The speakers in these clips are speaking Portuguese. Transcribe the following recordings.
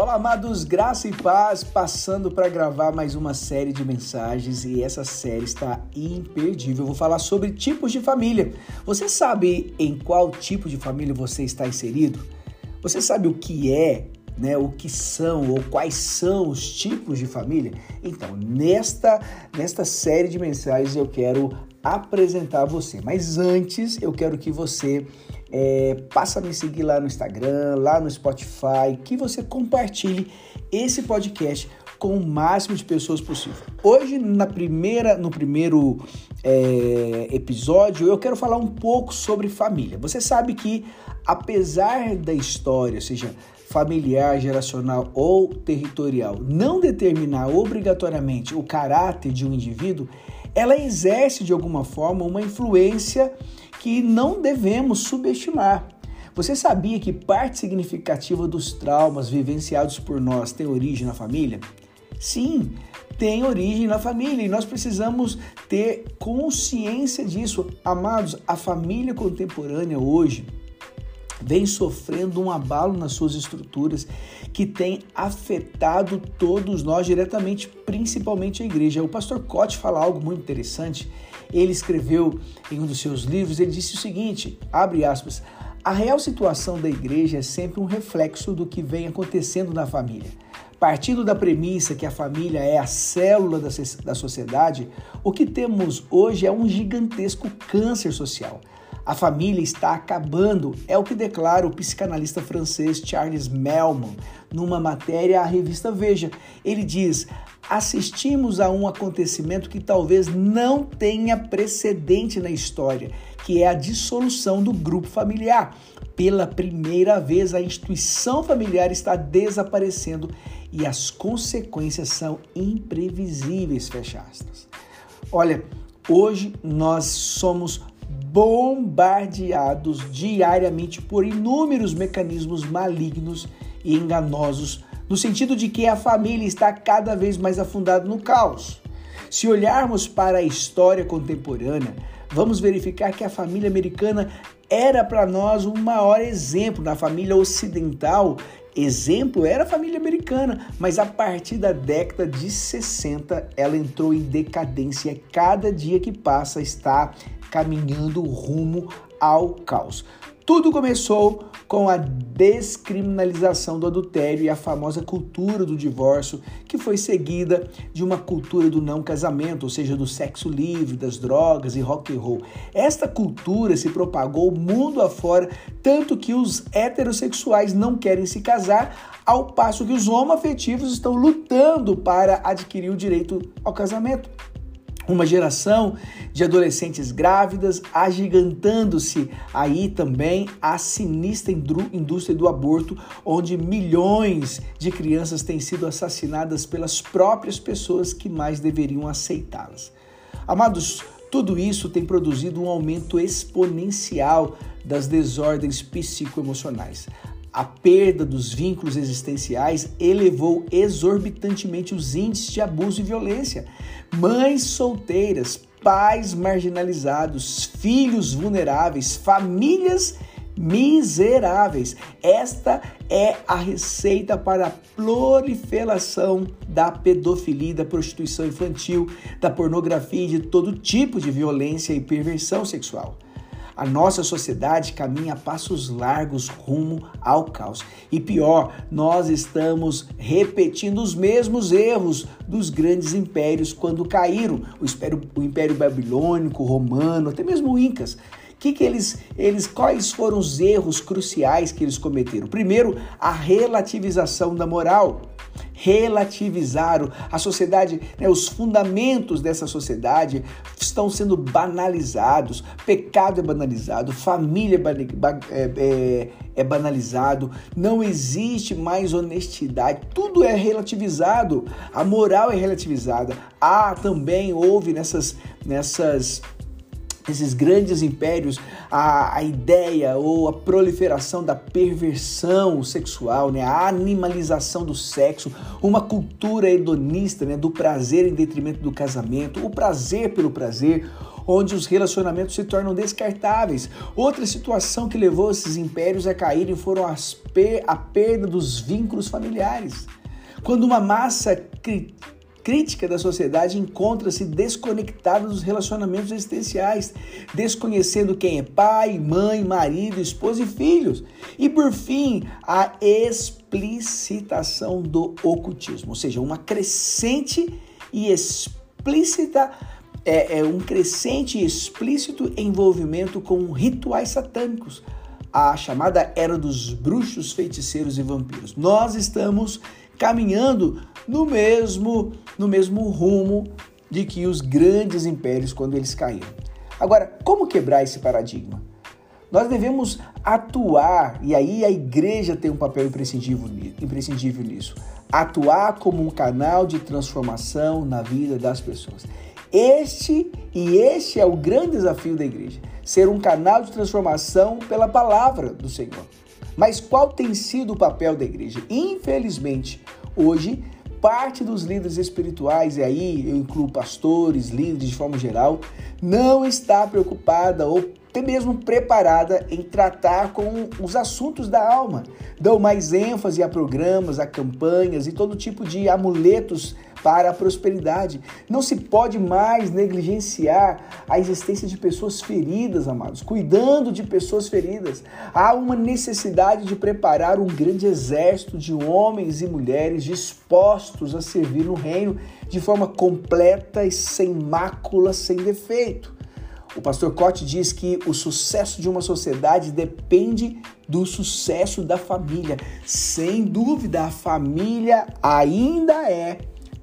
Olá, amados, graça e paz, passando para gravar mais uma série de mensagens e essa série está imperdível. Eu vou falar sobre tipos de família. Você sabe em qual tipo de família você está inserido? Você sabe o que é, né, o que são ou quais são os tipos de família? Então, nesta nesta série de mensagens eu quero apresentar você. Mas antes, eu quero que você é, passa a me seguir lá no Instagram, lá no Spotify, que você compartilhe esse podcast com o máximo de pessoas possível. Hoje, na primeira, no primeiro é, episódio, eu quero falar um pouco sobre família. Você sabe que, apesar da história, seja familiar, geracional ou territorial, não determinar obrigatoriamente o caráter de um indivíduo, ela exerce de alguma forma uma influência que não devemos subestimar. Você sabia que parte significativa dos traumas vivenciados por nós tem origem na família? Sim, tem origem na família e nós precisamos ter consciência disso. Amados, a família contemporânea hoje vem sofrendo um abalo nas suas estruturas que tem afetado todos nós diretamente, principalmente a igreja. O pastor Cote fala algo muito interessante. Ele escreveu em um dos seus livros, ele disse o seguinte, abre aspas, a real situação da igreja é sempre um reflexo do que vem acontecendo na família. Partindo da premissa que a família é a célula da sociedade, o que temos hoje é um gigantesco câncer social. A família está acabando, é o que declara o psicanalista francês Charles Melman numa matéria à revista Veja. Ele diz: assistimos a um acontecimento que talvez não tenha precedente na história, que é a dissolução do grupo familiar. Pela primeira vez, a instituição familiar está desaparecendo e as consequências são imprevisíveis. Fecha aspas. Olha, hoje nós somos bombardeados diariamente por inúmeros mecanismos malignos e enganosos, no sentido de que a família está cada vez mais afundada no caos. Se olharmos para a história contemporânea, vamos verificar que a família americana era para nós o maior exemplo. Na família ocidental, exemplo era a família americana, mas a partir da década de 60 ela entrou em decadência. Cada dia que passa está caminhando rumo ao caos. Tudo começou com a descriminalização do adultério e a famosa cultura do divórcio, que foi seguida de uma cultura do não casamento, ou seja, do sexo livre, das drogas e rock and roll. Esta cultura se propagou mundo afora, tanto que os heterossexuais não querem se casar, ao passo que os homoafetivos estão lutando para adquirir o direito ao casamento uma geração de adolescentes grávidas, agigantando-se aí também a sinistra indústria do aborto, onde milhões de crianças têm sido assassinadas pelas próprias pessoas que mais deveriam aceitá-las. Amados, tudo isso tem produzido um aumento exponencial das desordens psicoemocionais. A perda dos vínculos existenciais elevou exorbitantemente os índices de abuso e violência. Mães solteiras, pais marginalizados, filhos vulneráveis, famílias miseráveis. Esta é a receita para a proliferação da pedofilia, da prostituição infantil, da pornografia e de todo tipo de violência e perversão sexual. A nossa sociedade caminha a passos largos rumo ao caos. E pior, nós estamos repetindo os mesmos erros dos grandes impérios quando caíram o Império, o império Babilônico, Romano, até mesmo o Incas. Que que eles, eles, quais foram os erros cruciais que eles cometeram? Primeiro, a relativização da moral. Relativizaram a sociedade, né, os fundamentos dessa sociedade estão sendo banalizados, pecado é banalizado, família é, é, é, é banalizado, não existe mais honestidade, tudo é relativizado, a moral é relativizada. Há também, houve nessas, nessas esses grandes impérios, a, a ideia ou a proliferação da perversão sexual, né? a animalização do sexo, uma cultura hedonista né? do prazer em detrimento do casamento, o prazer pelo prazer, onde os relacionamentos se tornam descartáveis. Outra situação que levou esses impérios a caírem foram as per a perda dos vínculos familiares. Quando uma massa cri crítica da sociedade encontra-se desconectada dos relacionamentos existenciais, desconhecendo quem é pai, mãe, marido, esposa e filhos. E por fim, a explicitação do ocultismo, ou seja, uma crescente e explícita é, é um crescente e explícito envolvimento com rituais satânicos, a chamada era dos bruxos, feiticeiros e vampiros. Nós estamos caminhando no mesmo no mesmo rumo de que os grandes impérios quando eles caíram. Agora, como quebrar esse paradigma? Nós devemos atuar, e aí a igreja tem um papel imprescindível, imprescindível nisso. Atuar como um canal de transformação na vida das pessoas. Este e este é o grande desafio da igreja: ser um canal de transformação pela palavra do Senhor. Mas qual tem sido o papel da igreja? Infelizmente, hoje, parte dos líderes espirituais, e aí eu incluo pastores, líderes de forma geral, não está preocupada ou até mesmo preparada em tratar com os assuntos da alma. Dão mais ênfase a programas, a campanhas e todo tipo de amuletos para a prosperidade. Não se pode mais negligenciar a existência de pessoas feridas, amados, cuidando de pessoas feridas. Há uma necessidade de preparar um grande exército de homens e mulheres dispostos a servir no reino de forma completa e sem mácula, sem defeito. O pastor Cote diz que o sucesso de uma sociedade depende do sucesso da família. Sem dúvida, a família ainda é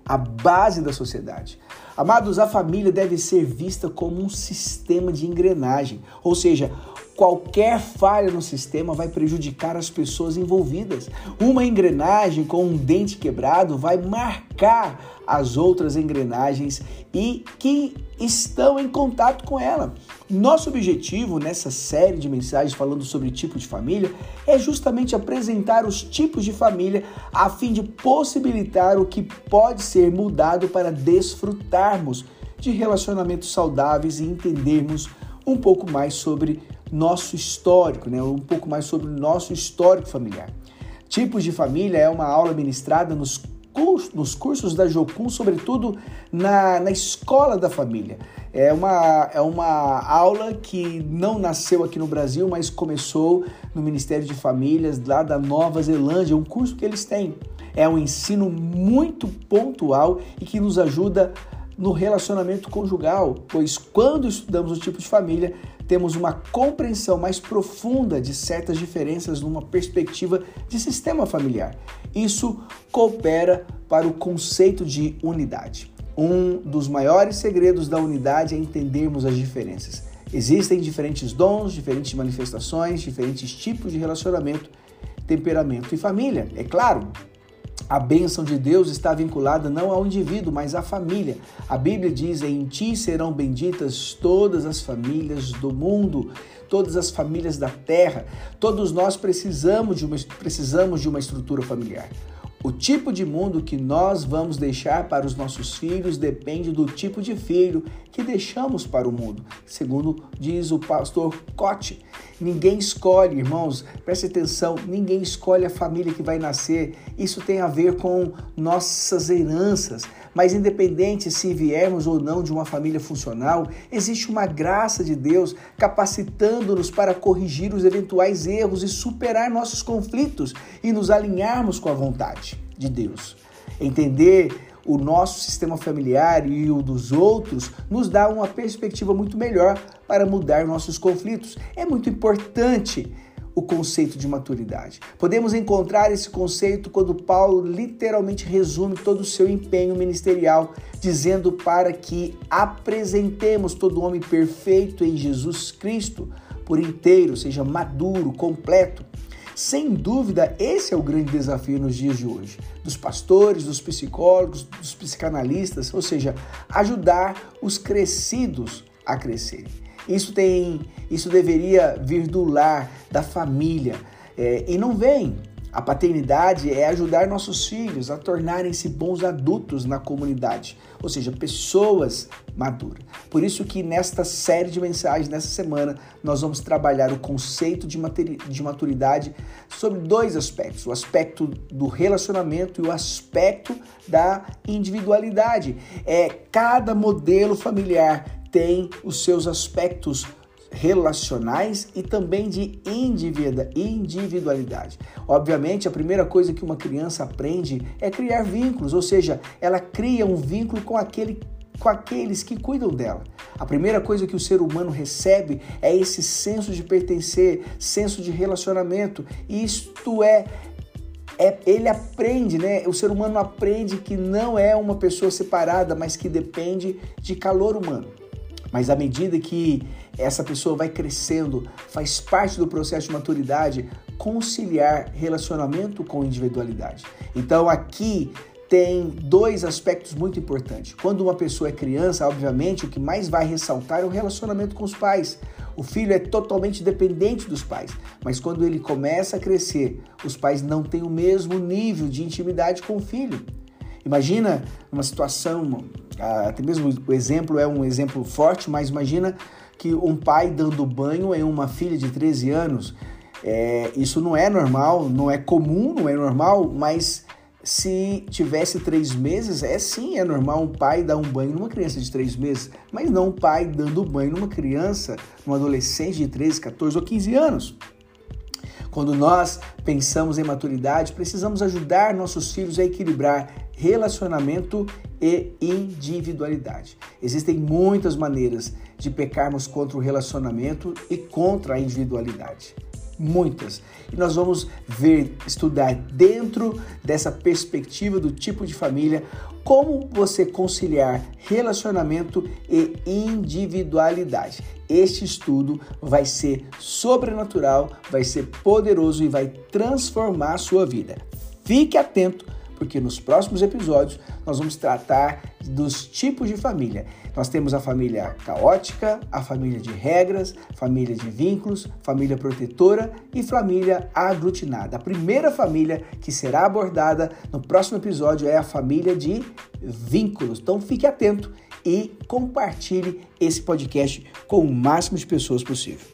a base da sociedade. Amados, a família deve ser vista como um sistema de engrenagem, ou seja, qualquer falha no sistema vai prejudicar as pessoas envolvidas. Uma engrenagem com um dente quebrado vai marcar as outras engrenagens e que estão em contato com ela. Nosso objetivo nessa série de mensagens falando sobre tipo de família é justamente apresentar os tipos de família a fim de possibilitar o que pode ser mudado para desfrutarmos de relacionamentos saudáveis e entendermos um pouco mais sobre nosso histórico, né? um pouco mais sobre o nosso histórico familiar. Tipos de família é uma aula ministrada nos cursos, nos cursos da Jocum, sobretudo na, na escola da família. É uma, é uma aula que não nasceu aqui no Brasil, mas começou no Ministério de Famílias lá da Nova Zelândia, um curso que eles têm. É um ensino muito pontual e que nos ajuda no relacionamento conjugal, pois quando estudamos o tipo de família, temos uma compreensão mais profunda de certas diferenças numa perspectiva de sistema familiar. Isso coopera para o conceito de unidade. Um dos maiores segredos da unidade é entendermos as diferenças. Existem diferentes dons, diferentes manifestações, diferentes tipos de relacionamento, temperamento e família, é claro. A bênção de Deus está vinculada não ao indivíduo, mas à família. A Bíblia diz: Em ti serão benditas todas as famílias do mundo, todas as famílias da terra. Todos nós precisamos de uma, precisamos de uma estrutura familiar. O tipo de mundo que nós vamos deixar para os nossos filhos depende do tipo de filho que deixamos para o mundo, segundo diz o pastor Cote. Ninguém escolhe, irmãos, preste atenção, ninguém escolhe a família que vai nascer. Isso tem a ver com nossas heranças. Mas independente se viermos ou não de uma família funcional, existe uma graça de Deus capacitando-nos para corrigir os eventuais erros e superar nossos conflitos e nos alinharmos com a vontade de Deus. Entender o nosso sistema familiar e o dos outros nos dá uma perspectiva muito melhor para mudar nossos conflitos. É muito importante o conceito de maturidade. Podemos encontrar esse conceito quando Paulo literalmente resume todo o seu empenho ministerial, dizendo para que apresentemos todo homem perfeito em Jesus Cristo por inteiro, seja maduro, completo. Sem dúvida, esse é o grande desafio nos dias de hoje, dos pastores, dos psicólogos, dos psicanalistas, ou seja, ajudar os crescidos a crescerem. Isso tem, isso deveria vir do lar, da família, é, e não vem. A paternidade é ajudar nossos filhos a tornarem-se bons adultos na comunidade, ou seja, pessoas maduras. Por isso que nesta série de mensagens, nessa semana, nós vamos trabalhar o conceito de maturidade sobre dois aspectos: o aspecto do relacionamento e o aspecto da individualidade. É cada modelo familiar tem os seus aspectos relacionais e também de individualidade. Obviamente, a primeira coisa que uma criança aprende é criar vínculos, ou seja, ela cria um vínculo com aquele com aqueles que cuidam dela. A primeira coisa que o ser humano recebe é esse senso de pertencer, senso de relacionamento. Isto é é, ele aprende, né? O ser humano aprende que não é uma pessoa separada, mas que depende de calor humano. Mas à medida que essa pessoa vai crescendo, faz parte do processo de maturidade conciliar relacionamento com individualidade. Então aqui tem dois aspectos muito importantes. Quando uma pessoa é criança, obviamente, o que mais vai ressaltar é o relacionamento com os pais. O filho é totalmente dependente dos pais, mas quando ele começa a crescer, os pais não têm o mesmo nível de intimidade com o filho. Imagina uma situação, ah, até mesmo o exemplo é um exemplo forte, mas imagina que um pai dando banho em uma filha de 13 anos. É, isso não é normal, não é comum, não é normal, mas se tivesse três meses, é sim, é normal um pai dar um banho numa criança de três meses, mas não um pai dando banho numa criança, num adolescente de 13, 14 ou 15 anos. Quando nós pensamos em maturidade, precisamos ajudar nossos filhos a equilibrar relacionamento e individualidade. Existem muitas maneiras de pecarmos contra o relacionamento e contra a individualidade. Muitas. E nós vamos ver, estudar dentro dessa perspectiva do tipo de família, como você conciliar relacionamento e individualidade. Este estudo vai ser sobrenatural, vai ser poderoso e vai transformar a sua vida. Fique atento porque nos próximos episódios nós vamos tratar dos tipos de família. Nós temos a família caótica, a família de regras, família de vínculos, família protetora e família aglutinada. A primeira família que será abordada no próximo episódio é a família de vínculos. Então fique atento e compartilhe esse podcast com o máximo de pessoas possível.